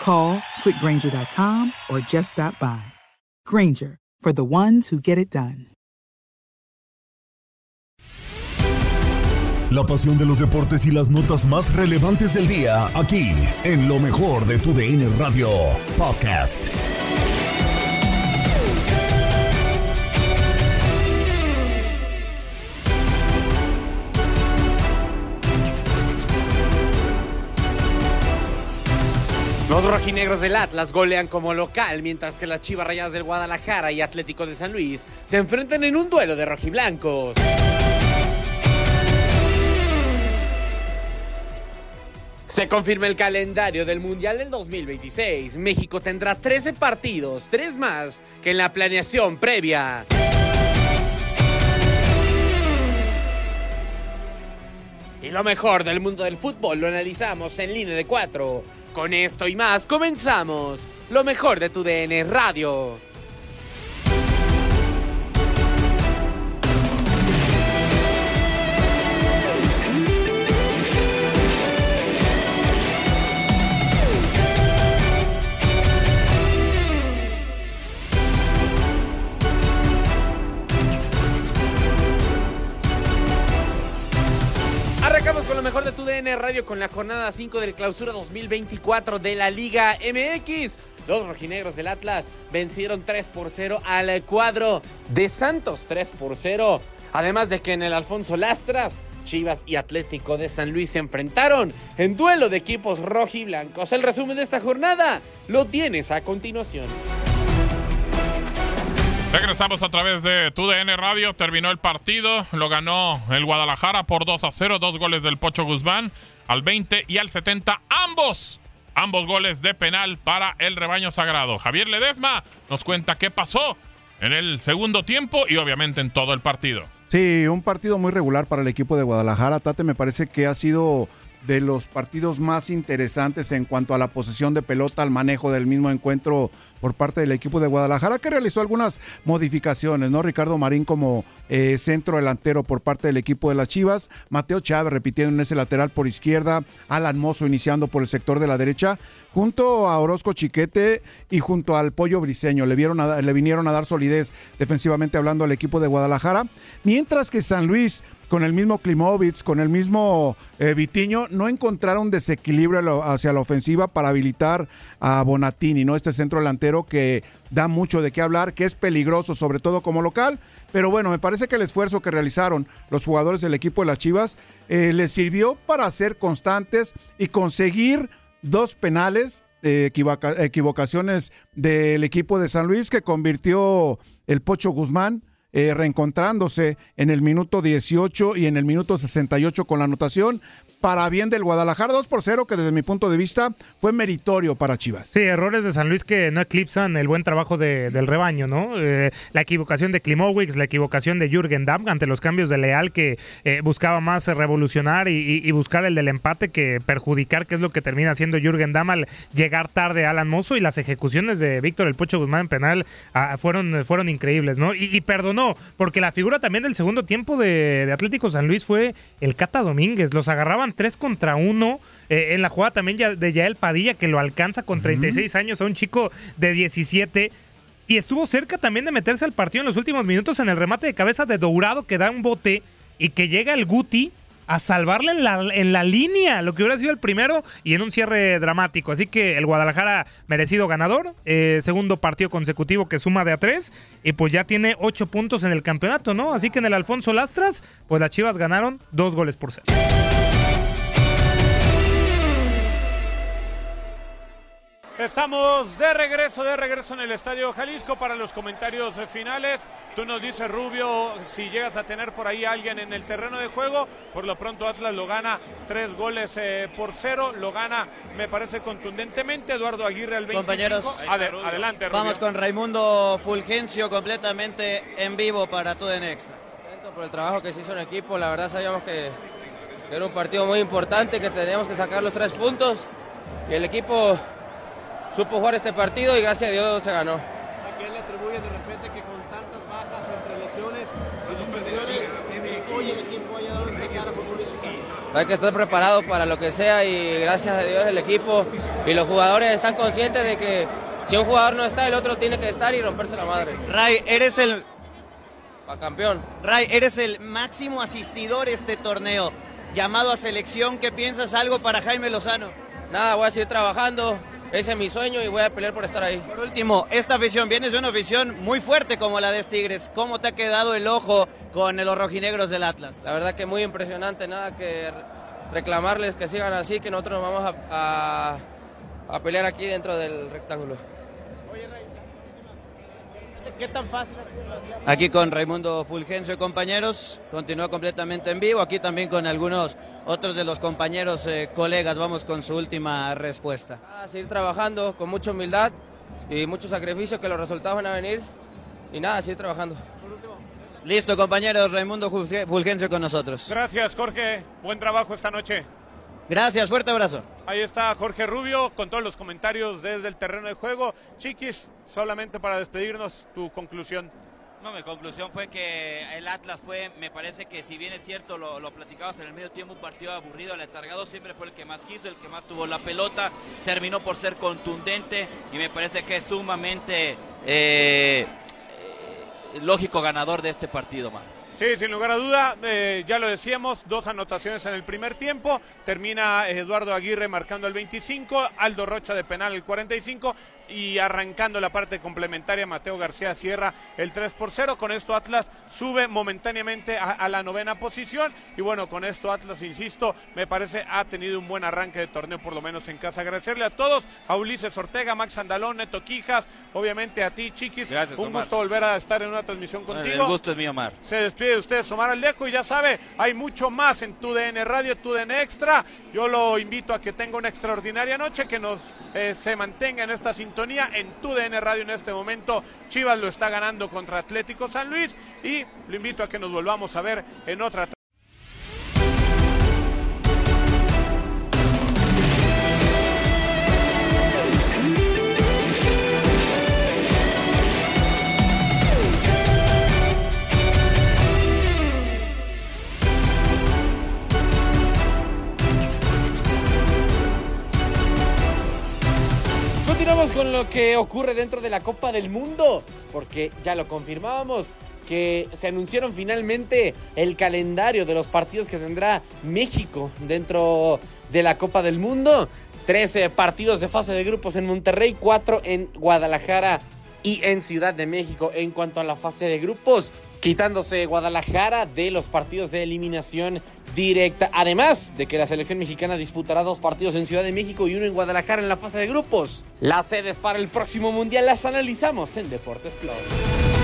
Call quickgranger.com or just stop by. Granger, for the ones who get it done. La pasión de los deportes y las notas más relevantes del día, aquí, en lo mejor de tu DN Radio Podcast. Los rojinegros del Atlas golean como local, mientras que las Chivas Rayadas del Guadalajara y Atlético de San Luis se enfrentan en un duelo de rojiblancos. Se confirma el calendario del Mundial del 2026. México tendrá 13 partidos, tres más que en la planeación previa. Y lo mejor del mundo del fútbol lo analizamos en línea de 4. Con esto y más comenzamos. Lo mejor de tu DN Radio. De tu DN Radio con la jornada 5 del clausura 2024 de la Liga MX. Los rojinegros del Atlas vencieron 3 por 0 al cuadro de Santos 3 por 0. Además de que en el Alfonso Lastras, Chivas y Atlético de San Luis se enfrentaron en duelo de equipos rojiblancos. El resumen de esta jornada lo tienes a continuación. Regresamos a través de TUDN Radio. Terminó el partido. Lo ganó el Guadalajara por 2 a 0. Dos goles del Pocho Guzmán al 20 y al 70. Ambos. Ambos goles de penal para el rebaño sagrado. Javier Ledesma nos cuenta qué pasó en el segundo tiempo y obviamente en todo el partido. Sí, un partido muy regular para el equipo de Guadalajara. Tate me parece que ha sido de los partidos más interesantes en cuanto a la posesión de pelota, al manejo del mismo encuentro por parte del equipo de Guadalajara, que realizó algunas modificaciones, ¿no? Ricardo Marín como eh, centro delantero por parte del equipo de las Chivas, Mateo Chávez repitiendo en ese lateral por izquierda, Alan Mozo iniciando por el sector de la derecha, junto a Orozco Chiquete y junto al Pollo Briseño. Le, vieron le vinieron a dar solidez defensivamente hablando al equipo de Guadalajara, mientras que San Luis con el mismo Klimovic, con el mismo eh, Vitiño, no encontraron desequilibrio hacia la ofensiva para habilitar a Bonatini, ¿no? Este centro delantero que da mucho de qué hablar, que es peligroso, sobre todo como local. Pero bueno, me parece que el esfuerzo que realizaron los jugadores del equipo de las Chivas eh, les sirvió para ser constantes y conseguir dos penales, eh, equivoca- equivocaciones del equipo de San Luis que convirtió el Pocho Guzmán eh, reencontrándose en el minuto 18 y en el minuto 68 con la anotación para bien del Guadalajara 2 por 0 que desde mi punto de vista fue meritorio para Chivas. Sí, errores de San Luis que no eclipsan el buen trabajo de, del rebaño, ¿no? Eh, la equivocación de Klimowicz, la equivocación de Jürgen Damm ante los cambios de Leal que eh, buscaba más revolucionar y, buscar el del empate que perjudicar, que es lo que termina haciendo Jürgen Damm al llegar tarde a Alan Mozo y las ejecuciones de Víctor El Pocho Guzmán en penal ah, fueron, fueron increíbles, ¿no? Y, perdonó, porque la figura también del segundo tiempo de, de, Atlético San Luis fue el Cata Domínguez. Los agarraban tres contra uno eh, en la jugada también ya, de Yael Padilla, que lo alcanza con 36 uh -huh. años a un chico de 17 y estuvo cerca también de meterse al partido en los últimos minutos en el remate de cabeza de Dourado que da un bote y que llega el Guti a salvarle en la, en la línea, lo que hubiera sido el primero y en un cierre dramático. Así que el Guadalajara merecido ganador, eh, segundo partido consecutivo que suma de a tres y pues ya tiene ocho puntos en el campeonato, ¿no? Así que en el Alfonso Lastras, pues las Chivas ganaron dos goles por cero. Estamos de regreso, de regreso en el Estadio Jalisco para los comentarios finales. Tú nos dices, Rubio, si llegas a tener por ahí a alguien en el terreno de juego, por lo pronto Atlas lo gana tres goles eh, por cero, lo gana, me parece contundentemente, Eduardo Aguirre al 25. Compañeros, Ade adelante, Rubio. Vamos con Raimundo Fulgencio completamente en vivo para TUDN Extra. Por el trabajo que se hizo en equipo, la verdad sabíamos que era un partido muy importante, que teníamos que sacar los tres puntos y el equipo supo jugar este partido y gracias a Dios se ganó. ¿A quién le atribuye de repente que con tantas bajas entre lesiones y suspensiones hoy el equipo haya dado esta cara futbolística? Hay que estar preparado para lo que sea y gracias a Dios el equipo y los jugadores están conscientes de que si un jugador no está, el otro tiene que estar y romperse la madre. Ray, eres el... Pa campeón. Ray, eres el máximo asistidor este torneo. Llamado a selección, ¿qué piensas algo para Jaime Lozano? Nada, voy a seguir trabajando, ese es mi sueño y voy a pelear por estar ahí. Por último, esta afición, vienes de una afición muy fuerte como la de Tigres. ¿Cómo te ha quedado el ojo con los rojinegros del Atlas? La verdad que muy impresionante, nada que reclamarles que sigan así, que nosotros nos vamos a, a, a pelear aquí dentro del rectángulo. ¿Qué tan fácil ha sido la Aquí con Raimundo Fulgencio, compañeros, continúa completamente en vivo. Aquí también con algunos otros de los compañeros, eh, colegas, vamos con su última respuesta. A seguir trabajando con mucha humildad y mucho sacrificio, que los resultados van a venir. Y nada, seguir trabajando. Listo, compañeros, Raimundo Fulgencio con nosotros. Gracias, Jorge. Buen trabajo esta noche. Gracias, fuerte abrazo. Ahí está Jorge Rubio con todos los comentarios desde el terreno de juego. Chiquis, solamente para despedirnos, tu conclusión. No, mi conclusión fue que el Atlas fue, me parece que si bien es cierto, lo, lo platicabas en el medio tiempo, un partido aburrido, el atargado siempre fue el que más quiso, el que más tuvo la pelota, terminó por ser contundente y me parece que es sumamente eh, eh, lógico ganador de este partido, man. Sí, sin lugar a duda, eh, ya lo decíamos, dos anotaciones en el primer tiempo, termina Eduardo Aguirre marcando el 25, Aldo Rocha de penal el 45 y arrancando la parte complementaria, Mateo García cierra el 3 por 0. Con esto Atlas sube momentáneamente a, a, la novena posición. Y bueno, con esto Atlas, insisto, me parece ha tenido un buen arranque de torneo, por lo menos en casa. Agradecerle a todos, a Ulises Ortega, Max Andalón, Neto Quijas, obviamente a ti, Chiquis. Gracias, un Omar. gusto volver a estar en una transmisión contigo. El gusto es mío, Omar. Se despide de ustedes Omar Aldeco y ya sabe, hay mucho más en TUDN Radio, TUDN Extra. Yo lo invito a que tenga una extraordinaria noche, que nos eh, se mantenga en esta sintonía en tu DN Radio en este momento. Chivas lo está ganando contra Atlético San Luis y lo invito a que nos volvamos a ver en otra. Que ocurre dentro de la Copa del Mundo, porque ya lo confirmábamos que se anunciaron finalmente el calendario de los partidos que tendrá México dentro de la Copa del Mundo. 13 partidos de fase de grupos en Monterrey, 4 en Guadalajara y en Ciudad de México en cuanto a la fase de grupos, quitándose Guadalajara de los partidos de eliminación directa. Además de que la selección mexicana disputará dos partidos en Ciudad de México y uno en Guadalajara en la fase de grupos. Las sedes para el próximo mundial las analizamos en Deportes Plus.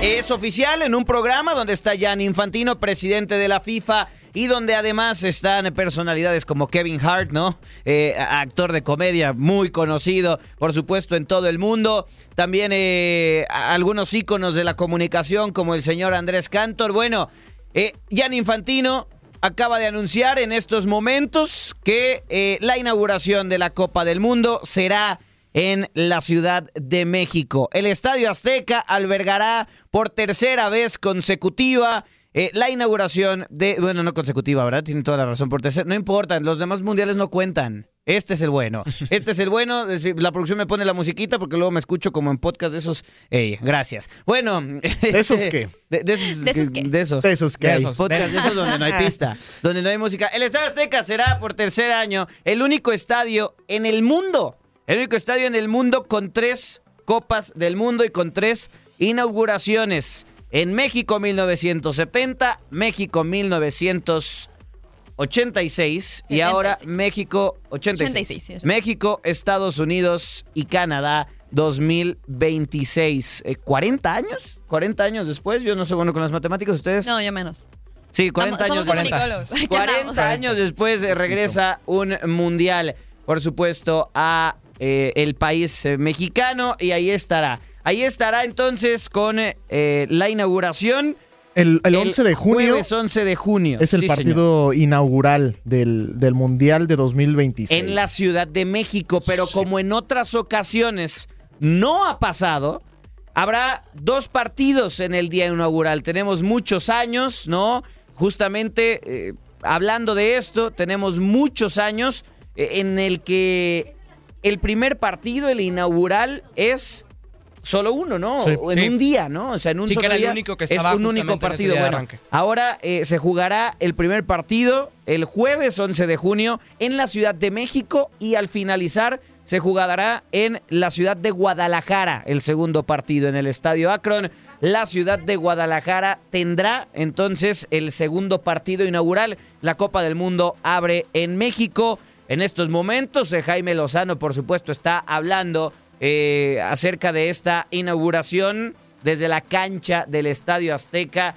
Es oficial en un programa donde está Jan Infantino, presidente de la FIFA, y donde además están personalidades como Kevin Hart, ¿no? Eh, actor de comedia muy conocido, por supuesto, en todo el mundo. También eh, algunos íconos de la comunicación como el señor Andrés Cantor. Bueno, eh, Jan Infantino acaba de anunciar en estos momentos que eh, la inauguración de la Copa del Mundo será en la Ciudad de México. El Estadio Azteca albergará por tercera vez consecutiva eh, la inauguración de, bueno, no consecutiva, ¿verdad? Tiene toda la razón por tercera. No importa, los demás mundiales no cuentan. Este es el bueno. Este es el bueno. La producción me pone la musiquita porque luego me escucho como en podcast de esos. Ey, gracias. Bueno. ¿De esos qué? De, de esos. ¿De esos qué? De esos. De esos que De hay. esos. Podcast de esos donde no hay pista. Donde no hay música. El Estadio Azteca será por tercer año el único estadio en el mundo. El único estadio en el mundo con tres copas del mundo y con tres inauguraciones. En México 1970, México 1986 y ahora México 86. 86, sí, eso. México, Estados Unidos y Canadá 2026. Eh, ¿40 años? ¿40 años después? Yo no soy bueno con las matemáticas, ¿ustedes? No, yo menos. Sí, 40 Somos- años. somos 40, comunicólogos. ¿Qué andamos? 40 años después eh, regresa un mundial, por supuesto, a eh, el país eh, mexicano y ahí estará. Ahí estará entonces con eh, la inauguración. El, el 11 de junio Jueves 11 de junio. es el Sí, señor. partido inaugural del, del Mundial de 2026. en la Ciudad de México, pero como en otras ocasiones no ha pasado, habrá dos partidos en el día inaugural. Tenemos muchos años, ¿no? Justamente eh, hablando de esto, tenemos muchos años en el que el primer partido, el inaugural, es solo uno, ¿no? Sí. En Sí. un día, ¿no? O sea, en un Sí, que era el único que es estaba un único partido. Bueno, arranque. Ahora eh, se jugará el primer partido el jueves 11 de junio en la Ciudad de México y al finalizar se jugará en la ciudad de Guadalajara el segundo partido en el Estadio Akron. La ciudad de Guadalajara tendrá entonces el segundo partido inaugural. La Copa del Mundo abre en México. En estos momentos, eh, Jaime Lozano, por supuesto, está hablando eh, acerca de esta inauguración desde la cancha del Estadio Azteca.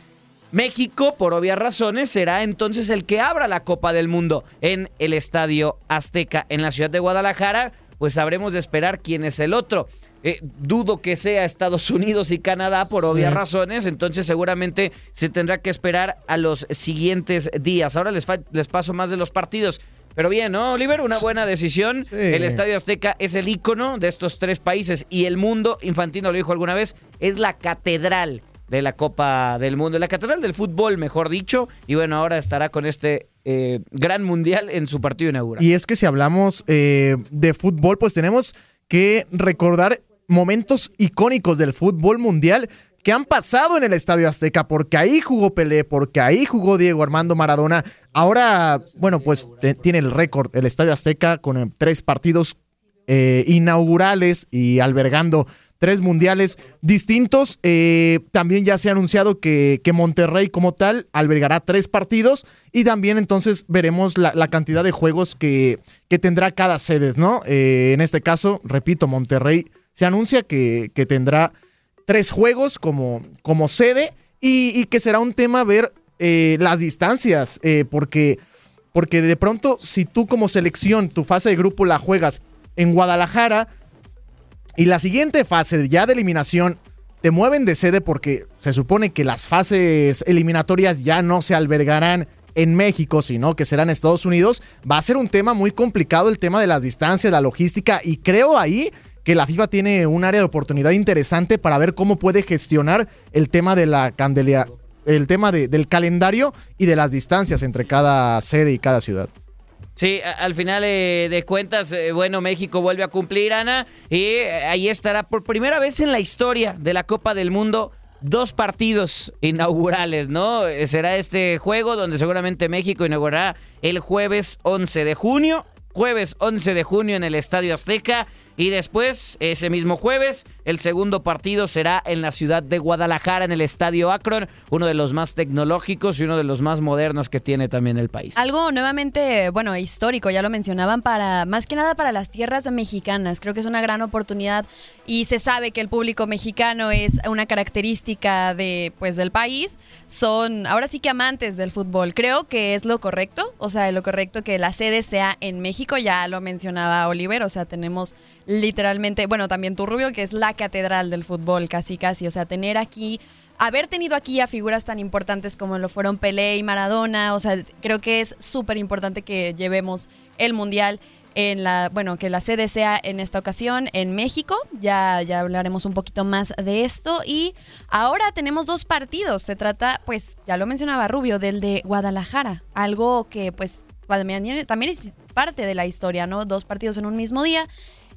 México, por obvias razones, será entonces el que abra la Copa del Mundo en el Estadio Azteca en la ciudad de Guadalajara. Pues habremos de esperar quién es el otro. Eh, dudo que sea Estados Unidos y Canadá por obvias razones, entonces seguramente se tendrá que esperar a los siguientes días. Ahora les, les paso más de los partidos. Pero bien, ¿no, Oliver? Una buena decisión. El Estadio Azteca es el ícono de estos tres países y el mundo, Infantino lo dijo alguna vez, es la catedral de la Copa del Mundo, la catedral del fútbol, mejor dicho. Y bueno, ahora estará con este eh, gran mundial en su partido inaugural. Y es que si hablamos eh, de fútbol, pues tenemos que recordar momentos icónicos del fútbol mundial que han pasado en el Estadio Azteca, porque ahí jugó Pelé, porque ahí jugó Diego Armando Maradona. Ahora, bueno, pues tiene el récord el Estadio Azteca con eh, tres partidos eh, inaugurales y albergando tres mundiales distintos. Eh, también ya se ha anunciado que, que Monterrey como tal albergará tres partidos y también entonces veremos la, la cantidad de juegos que, que tendrá cada sedes, ¿no? En este caso, repito, Monterrey se anuncia que, que tendrá tres juegos como, como sede y, que será un tema ver eh, las distancias, eh, porque, porque de pronto si tú como selección tu fase de grupo la juegas en Guadalajara y la siguiente fase ya de eliminación te mueven de sede porque se supone que las fases eliminatorias ya no se albergarán en México, sino que serán Estados Unidos, va a ser un tema muy complicado el tema de las distancias, la logística y creo ahí que la FIFA tiene un área de oportunidad interesante para ver cómo puede gestionar el tema de la candelea, el tema de- del calendario y de las distancias entre cada sede y cada ciudad. Sí, al final eh, de cuentas, eh, bueno, México vuelve a cumplir, Ana, y eh, ahí estará por primera vez en la historia de la Copa del Mundo dos partidos inaugurales, ¿no? Será este juego donde seguramente México inaugurará el jueves 11 de junio, jueves 11 de junio en el Estadio Azteca. Y después, ese mismo jueves, el segundo partido será en la ciudad de Guadalajara, en el Estadio Akron, uno de los más tecnológicos y uno de los más modernos que tiene también el país. Algo nuevamente, bueno, histórico, ya lo mencionaban, para más que nada para las tierras mexicanas. Creo que es una gran oportunidad y se sabe que el público mexicano es una característica de, pues, del país. Son ahora sí que amantes del fútbol. Creo que es lo correcto, o sea, lo correcto que la sede sea en México, ya lo mencionaba Oliver, o sea, tenemos literalmente, bueno, también Turrubio, que es la catedral del fútbol, casi casi, o sea, tener aquí haber tenido aquí a figuras tan importantes como lo fueron Pelé y Maradona, o sea, creo que es súper importante que llevemos el Mundial en la, bueno, que la sede sea en esta ocasión en México. Ya, ya hablaremos un poquito más de esto. Y ahora tenemos dos partidos. Se trata, pues, ya lo mencionaba Rubio, del de Guadalajara. Algo que, pues, también es parte de la historia, ¿no? Dos partidos en un mismo día.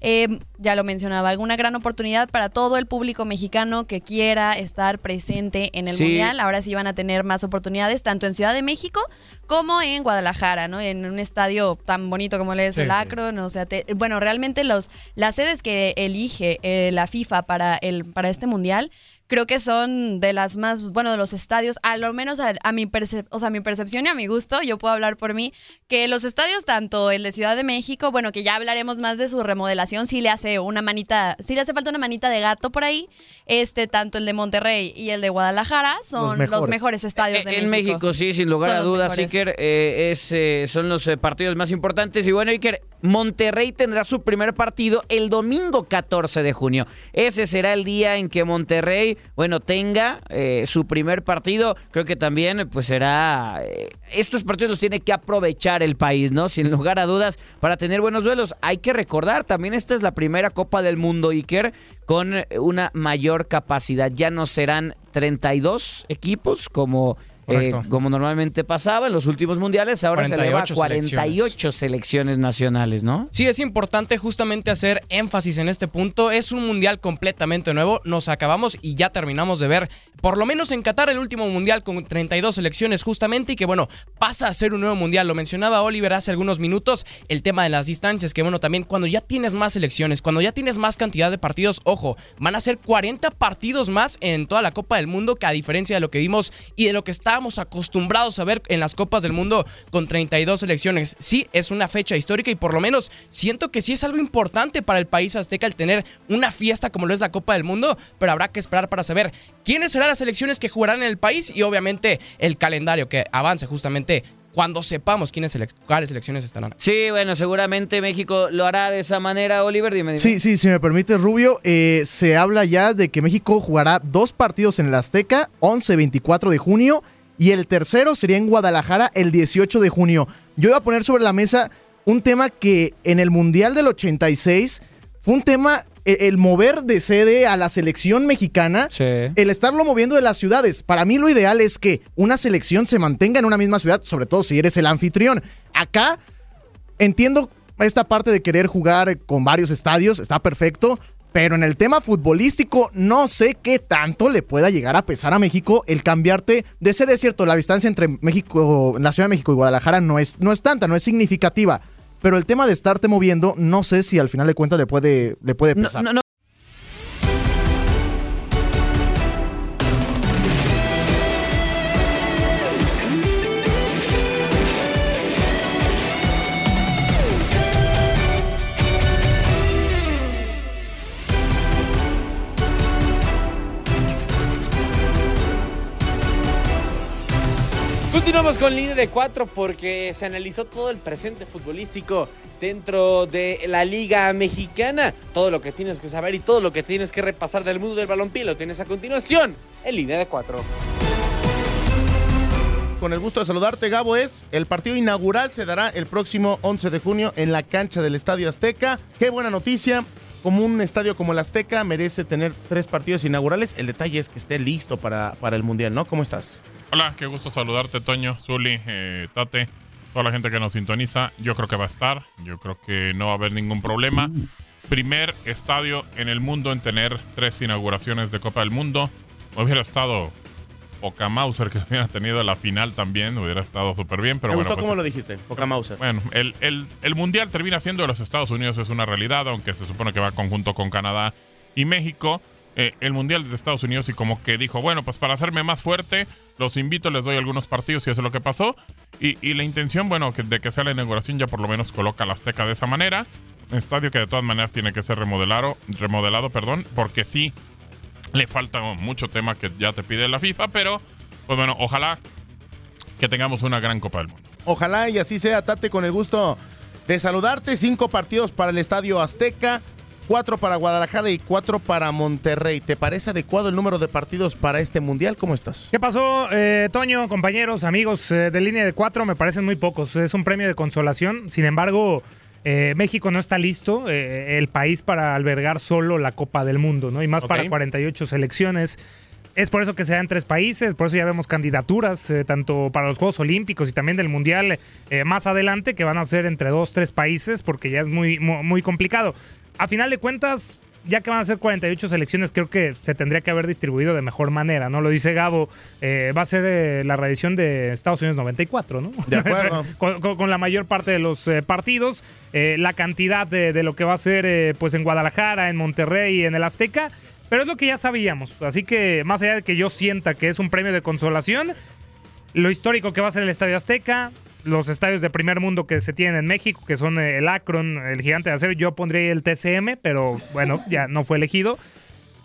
Eh, ya lo mencionaba, una gran oportunidad para todo el público mexicano que quiera estar presente en el Sí. Mundial. Ahora sí van a tener más oportunidades, tanto en Ciudad de México como en Guadalajara, ¿no? En un estadio tan bonito como le es Sí, el sí. Akron. O sea, te- bueno, realmente los, las sedes que elige eh, la FIFA para, el, para este Mundial creo que son de las más, bueno, de los estadios, a lo menos a, a mi, percep- o sea, a mi percepción y a mi gusto, yo puedo hablar por mí, que los estadios, tanto el de Ciudad de México, bueno, que ya hablaremos más de su remodelación, sí le hace una manita, sí le hace falta una manita de gato por ahí, este, tanto el de Monterrey y el de Guadalajara son los mejores, estadios de en México, sí, sin lugar Son a dudas. Iker, eh, es, eh, son los eh, partidos más importantes. Y bueno, Iker, Monterrey tendrá su primer partido el domingo 14 de junio. Ese será el día en que Monterrey, bueno, tenga eh, su primer partido. Creo que también, pues será. eh, estos partidos los tiene que aprovechar el país, ¿no? Sin lugar a dudas, para tener buenos duelos. Hay que recordar, también esta es la primera Copa del Mundo, Iker, con una mayor capacidad. Ya no serán 32 equipos como. Eh, como normalmente pasaba en los últimos mundiales, ahora se eleva a 48 48 selecciones nacionales, ¿no? Sí, es importante justamente hacer énfasis en este punto. Es un mundial completamente nuevo. Nos acabamos y ya terminamos de ver, por lo menos en Qatar, el último mundial con 32 selecciones justamente y que bueno, pasa a ser un nuevo mundial. Lo mencionaba Oliver hace algunos minutos, el tema de las distancias, que bueno, también cuando ya tienes más selecciones, cuando ya tienes más cantidad de partidos, ojo, van a ser 40 partidos más en toda la Copa del Mundo que a diferencia de lo que vimos y de lo que estábamos acostumbrados a ver en las Copas del Mundo con 32 selecciones. Sí, es una fecha histórica y por lo menos siento que sí es algo importante para el país azteca el tener una fiesta como lo es la Copa del Mundo, pero habrá que esperar para saber quiénes serán las selecciones que jugarán en el país y obviamente el calendario que avance justamente cuando sepamos quiénes cuáles selecciones estarán. Sí, bueno, seguramente México lo hará de esa manera, Oliver. Dime, dime. Sí, sí, si me permite, Rubio, eh, se habla ya de que México jugará dos partidos en el Azteca, 11-24 de junio, y el tercero sería en Guadalajara el 18 de junio. Yo iba a poner sobre la mesa un tema que en el Mundial del 86 fue un tema, e- el mover de sede a la selección mexicana, el estarlo moviendo de las ciudades. Para mí lo ideal es que una selección se mantenga en una misma ciudad, sobre todo si eres el anfitrión. Acá entiendo esta parte de querer jugar con varios estadios, está perfecto, pero en el tema futbolístico no sé qué tanto le pueda llegar a pesar a México el cambiarte de ese desierto. La distancia entre México, la Ciudad de México y Guadalajara no es, no es tanta, no es significativa. Pero el tema de estarte moviendo, no sé si al final de cuentas le puede, le puede No, pesar. no, no. Continuamos con línea de cuatro porque se analizó todo el presente futbolístico dentro de la Liga Mexicana. Todo lo que tienes que saber y todo lo que tienes que repasar del mundo del balompié lo tienes a continuación en línea de cuatro. Con el gusto de saludarte, Gabo, es el partido inaugural se dará el próximo 11 de junio en la cancha del Estadio Azteca. Qué buena noticia. Como un estadio como el Azteca merece tener tres partidos inaugurales. El detalle es que esté listo para, para el Mundial, ¿no? ¿Cómo estás? Hola, qué gusto saludarte, Toño, Zuli, eh, Tate, toda la gente que nos sintoniza. Yo creo que va a estar, yo creo que no va a haber ningún problema. Primer estadio en el mundo en tener tres inauguraciones de Copa del Mundo. Hubiera estado poca Mauser que hubiera tenido la final también, hubiera estado súper bien. Pero Me bueno, gustó pues, cómo lo dijiste, Poca Mauser. Bueno, el, el- el Mundial termina siendo de los Estados Unidos, es una realidad, aunque se supone que va conjunto con Canadá y México. Eh, el Mundial de Estados Unidos y como que dijo, bueno, pues para hacerme más fuerte, los invito, les doy algunos partidos y eso es lo que pasó. Y, la intención, bueno, que, de que sea la inauguración ya por lo menos coloca la Azteca de esa manera. Estadio que de todas maneras tiene que ser remodelado, remodelado perdón, porque sí le falta mucho tema que ya te pide la FIFA, pero pues bueno, ojalá que tengamos una gran Copa del Mundo. Ojalá y así sea, Tate, con el gusto de saludarte. Cinco partidos para el Estadio Azteca, cuatro para Guadalajara y cuatro para Monterrey. ¿Te parece adecuado el número de partidos para este Mundial? ¿Cómo estás? ¿Qué pasó, eh, Toño, compañeros, amigos eh, de línea de cuatro? Me parecen muy pocos. Es un premio de consolación. Sin embargo, eh, México no está listo, eh, el país para albergar solo la Copa del Mundo, ¿no? Y más Ok. para 48 selecciones. Es por eso que se dan tres países, por eso ya vemos candidaturas, eh, tanto para los Juegos Olímpicos y también del Mundial eh, más adelante, que van a ser entre dos, tres países, porque ya es muy, mu- muy complicado. A final de cuentas, ya que van a ser 48 selecciones, creo que se tendría que haber distribuido de mejor manera, ¿no? Lo dice Gabo, eh, va a ser eh, la reedición de Estados Unidos 94, ¿no? De acuerdo. con, con- con la mayor parte de los eh, partidos, la cantidad de, de lo que va a ser pues en Guadalajara, en Monterrey y en el Azteca, pero es lo que ya sabíamos. Así que más allá de que yo sienta que es un premio de consolación, lo histórico que va a ser el Estadio Azteca, los estadios de primer mundo que se tienen en México, que son eh, el Akron, el Gigante de Acero, yo pondría el TCM, pero bueno, ya no fue elegido.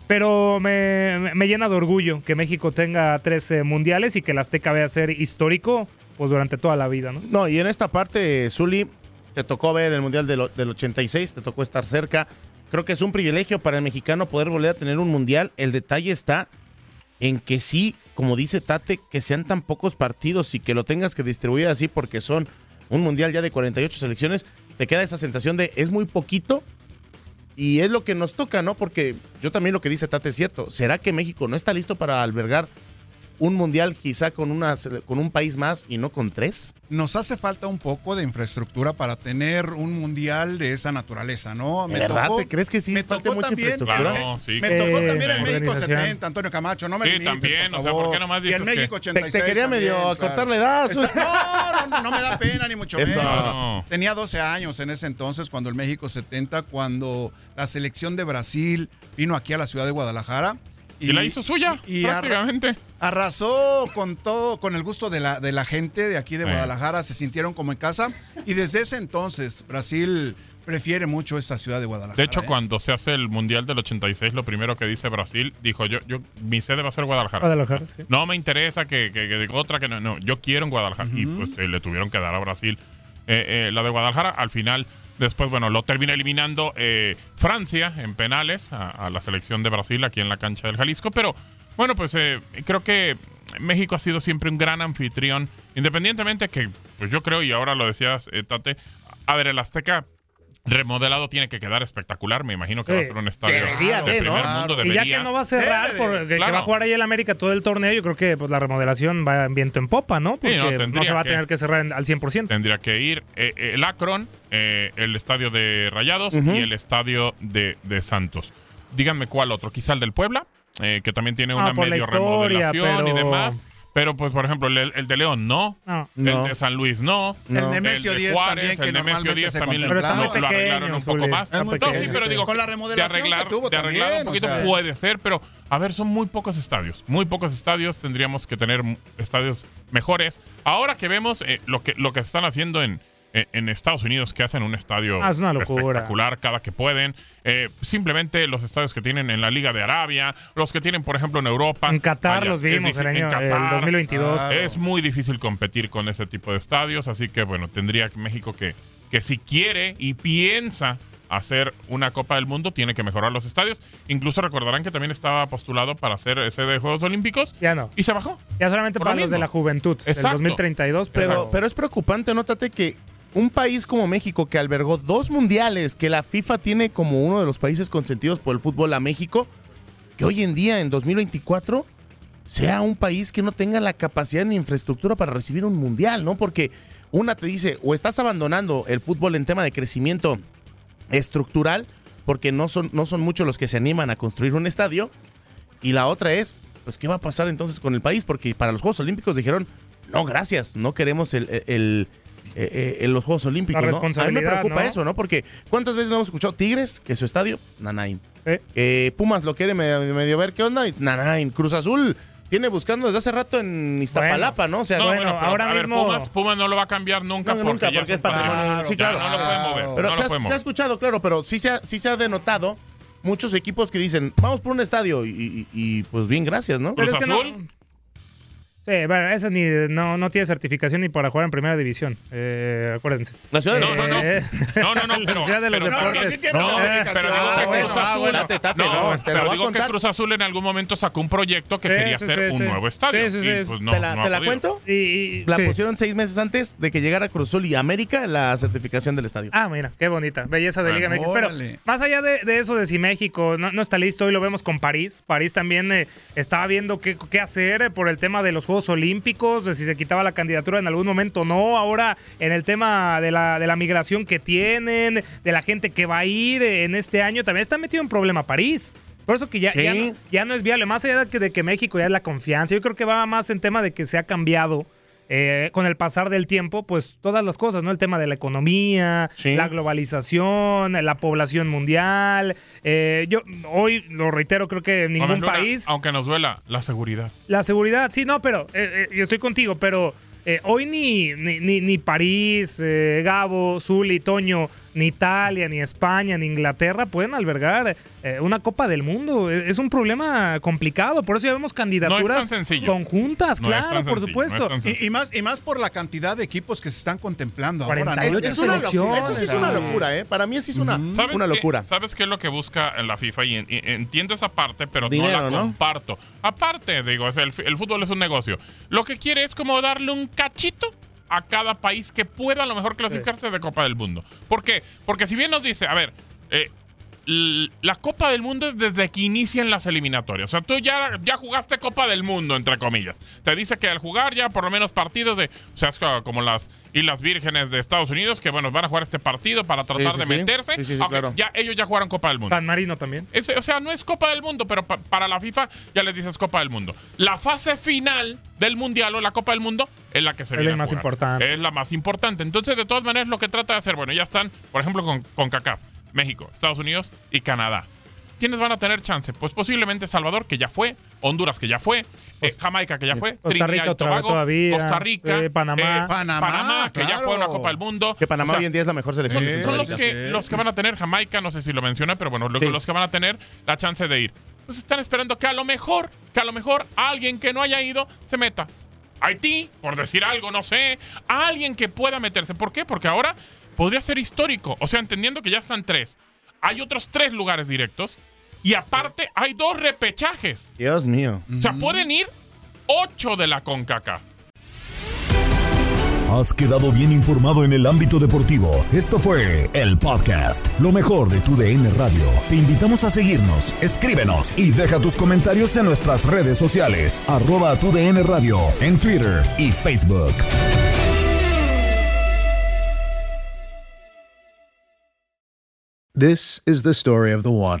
Pero me, me- llena de orgullo que México tenga tres eh, mundiales y que el Azteca vaya a ser histórico pues durante toda la vida, ¿no? No, y en esta parte, Zuli, te tocó ver el Mundial del, del 86, te tocó estar cerca. Creo que es un privilegio para el mexicano poder volver a tener un Mundial. El detalle está en que sí, como dice Tate, que sean tan pocos partidos y que lo tengas que distribuir así porque son un Mundial ya de 48 selecciones, te queda esa sensación de es muy poquito y es lo que nos toca, ¿no? Porque yo también lo que dice Tate es cierto. ¿Será que México no está listo para albergar un mundial quizá con, una, con un país más y no con tres? Nos hace falta un poco de infraestructura para tener un mundial de esa naturaleza, ¿no? ¿De verdad? ¿Te crees que sí Me tocó mucha también, infraestructura? me- Claro, sí. me Eh, tocó también en México organización. 70, Antonio Camacho, no me Sí, limites, también, por o sea, favor. ¿por qué nomás Y dices en que- México Te, 86 te quería medio también, cortar claro. la edad. Está- no, no, no me da pena ni mucho Eso. menos. No. Tenía 12 años en ese entonces, cuando el México 70, cuando la selección de Brasil vino aquí a la ciudad de Guadalajara. Y, la hizo suya, y prácticamente. Arrasó con todo, con el gusto de la, de la gente de aquí de. Guadalajara, se sintieron como en casa. Y desde ese entonces, Brasil prefiere mucho esta ciudad de Guadalajara. De hecho, ¿eh? cuando se hace el Mundial del 86, lo primero que dice Brasil, dijo, yo, yo mi sede va a ser Guadalajara. Guadalajara, sí. No me interesa que, que, que diga otra que no, no, yo quiero en Guadalajara. Y pues eh, le tuvieron que dar a Brasil eh, eh, la de Guadalajara. Al final, después, bueno, lo termina eliminando eh, Francia en penales a, la selección de Brasil aquí en la cancha del Jalisco. Pero bueno, pues eh, creo que México ha sido siempre un gran anfitrión, independientemente que, pues yo creo, y ahora lo decías, eh, Tate, a ver, el Azteca remodelado tiene que quedar espectacular. Me imagino que va a ser un estadio Debería de de, ¿no? primer mundo. Y ya que no va a cerrar, porque que va a jugar ahí el América todo el torneo, yo creo que pues, la remodelación va en viento en popa, ¿no? Porque no, se va a tener que cerrar en- al 100%. Tendría que ir eh, eh, el Akron, eh, el estadio de Rayados y el estadio de, de Santos. Díganme cuál otro, quizá el del Puebla, eh, que también tiene Ah, una medio historia, remodelación y demás. Pero, pues, por ejemplo, el, el de León no, No. No. el de San Luis no, No. El Nemesio el de 10 Juárez, también, que el Nemesio normalmente 10 se también lo, lo arreglaron un poco más. No, sí, pero digo, Con la de remodelación que arreglar, tuvo de arreglar también, un poquito o sea. puede ser, pero a ver, son muy pocos estadios, muy pocos estadios, tendríamos que tener estadios mejores. Ahora que vemos eh, lo que lo que están haciendo en, en, en Estados Unidos, que hacen un estadio Ah, es una locura. espectacular cada que pueden, eh, simplemente los estadios que tienen en la Liga de Arabia, los que tienen, por ejemplo, en Europa. En Qatar Vaya, los vimos el año en el Qatar, 2022. Claro. es muy difícil competir con ese tipo de estadios, así que bueno, tendría México que, que si quiere y piensa hacer una Copa del Mundo, tiene que mejorar los estadios. Incluso recordarán que también estaba postulado para hacer ese de Juegos Olímpicos Ya no. y se bajó. Ya solamente para lo los de la juventud, del Exacto. 2032, pero, Pero, pero es preocupante, nótate que un país como México que albergó dos mundiales, que la FIFA tiene como uno de los países consentidos por el fútbol a México, que hoy en día, en 2024, sea un país que no tenga la capacidad ni infraestructura para recibir un mundial, ¿no? Porque una te dice, o estás abandonando el fútbol en tema de crecimiento estructural, porque no son, no son muchos los que se animan a construir un estadio, y la otra es, pues ¿qué va a pasar entonces con el país? Porque para los Juegos Olímpicos dijeron, no, gracias, no queremos el, el- eh, eh, los Juegos Olímpicos. La ¿no? A mí me preocupa ¿no? eso, ¿no? Porque ¿cuántas veces no hemos escuchado Tigres, que su estadio, Nanain? Eh, Pumas lo quiere medio, medio ver qué onda, y Nanain. Cruz Azul tiene buscando desde hace rato en Iztapalapa, ¿no? O sea, No, bueno, pero, a ver, Pumas, Pumas no lo va a cambiar nunca No, porque nunca, ya porque es patrimonio. patrimonio. Sí, Ya claro. No lo puede mover. Pero no se, lo ha, se escuchado, claro, pero sí se ha, sí se ha denotado muchos equipos que dicen, vamos por un estadio y, y- y, pues bien, gracias, ¿no? Pero es que no- Sí, bueno, eso ni, no, no tiene certificación ni para jugar en primera división. Eh, acuérdense. La ciudad de Eh, No, no, no. No, no, no, pero. La ciudad de los pero- deportes. pero sí tiene certificación. Pero digo que bueno, Cruz ah, Azul. bueno. Tate, tate, no, no, te pero digo que. Cruz Azul en algún momento sacó un proyecto que Sí, quería sí, hacer sí, un sí. nuevo estadio. Sí, sí, y, sí. pues, no, ¿Te la, no te la cuento? Y, la sí. pusieron seis meses antes de que llegara Cruz Azul y América la certificación del estadio. Ah, mira, qué bonita. Belleza de Liga Bueno, MX. Pero órale. más allá de, de eso de si México no, no está listo, hoy lo vemos con París. París también eh, estaba viendo qué, qué hacer eh, por el tema de los Juegos Olímpicos, de si se quitaba la candidatura en algún momento no. Ahora en el tema de la, de la migración que tienen, de la gente que va a ir en este año, también está metido en problema París. Por eso que ya, Sí. ya, no, ya no es viable. Más allá de que, de que México ya es la confianza, yo creo que va más en tema de que se ha cambiado eh, con el pasar del tiempo, pues todas las cosas, ¿no? El tema de la economía, la globalización, la población mundial. Eh, yo hoy lo reitero, creo que ningún Luna, país. Aunque nos duela, la seguridad. La seguridad, sí, no, pero eh, eh, yo estoy contigo, pero eh, hoy ni, ni, ni- ni París, eh, Gabo, Zuli, Toño, ni Italia, ni España, ni Inglaterra pueden albergar eh, una Copa del Mundo. Eh, Es un problema complicado, por eso ya vemos candidaturas conjuntas, No es claro, por sencillo, supuesto. no es Y, y más, y más por la cantidad de equipos que se están contemplando ahora. 48 Es una locura. Eso sí es una locura, ¿eh? Para mí sí es una, ¿Sabes una qué- locura. ¿Sabes qué es lo que busca la FIFA? Y, en- y entiendo esa parte, pero Dinero, no la ¿no? comparto. Aparte, digo, es el, el fútbol es un negocio. Lo que quiere es como darle un cachito a cada país que pueda a lo mejor clasificarse de Copa del Mundo. ¿Por qué? Porque si bien nos dice, a ver, eh, la Copa del Mundo es desde que inician las eliminatorias. O sea, tú ya, ya jugaste Copa del Mundo, entre comillas. Te dice que al jugar ya por lo menos partidos de, o sea, es co- como las Islas Vírgenes de Estados Unidos, que bueno, van a jugar este partido para tratar sí, de meterse. Sí, sí, sí, Ok, claro. ya, ellos ya jugaron Copa del Mundo. San Marino también. O sea, no es Copa del Mundo, pero pa- para la FIFA ya les dices Copa del Mundo. La fase final del Mundial o la Copa del Mundo es la que se Es viene la a más jugar. importante. Es la más importante. Entonces, de todas maneras, lo que trata de hacer, bueno, ya están, por ejemplo, con, con CACAF, México, Estados Unidos y Canadá. ¿Quiénes van a tener chance? Pues posiblemente Salvador, que ya fue, Honduras, que ya fue, eh, Jamaica, que ya fue, Costa Trinidad Rica y otra vez Tobago, todavía, Costa Rica, sí, Panamá. eh, Panamá, que ya fue a una Copa del Mundo. Que Panamá O sea, hoy en día es la mejor selección. de son, son los, que, los que van a tener Jamaica, no sé si lo mencioné, pero bueno, lo- Sí. los que van a tener la chance de ir. Pues están esperando que a lo mejor, que a lo mejor alguien que no haya ido se meta. Haití, por decir algo, no sé, a alguien que pueda meterse. ¿Por qué? Porque ahora podría ser histórico. O sea, entendiendo que ya están tres. Hay otros tres lugares directos. Y aparte, hay dos repechajes. Dios mío. O sea, pueden ir ocho de la CONCACAF. Has quedado bien informado en el ámbito deportivo. Esto fue el podcast, lo mejor de tu DN Radio. Te invitamos a seguirnos, escríbenos y deja tus comentarios en nuestras redes sociales, arroba tu DN Radio, en Twitter y Facebook. This is the story of the one.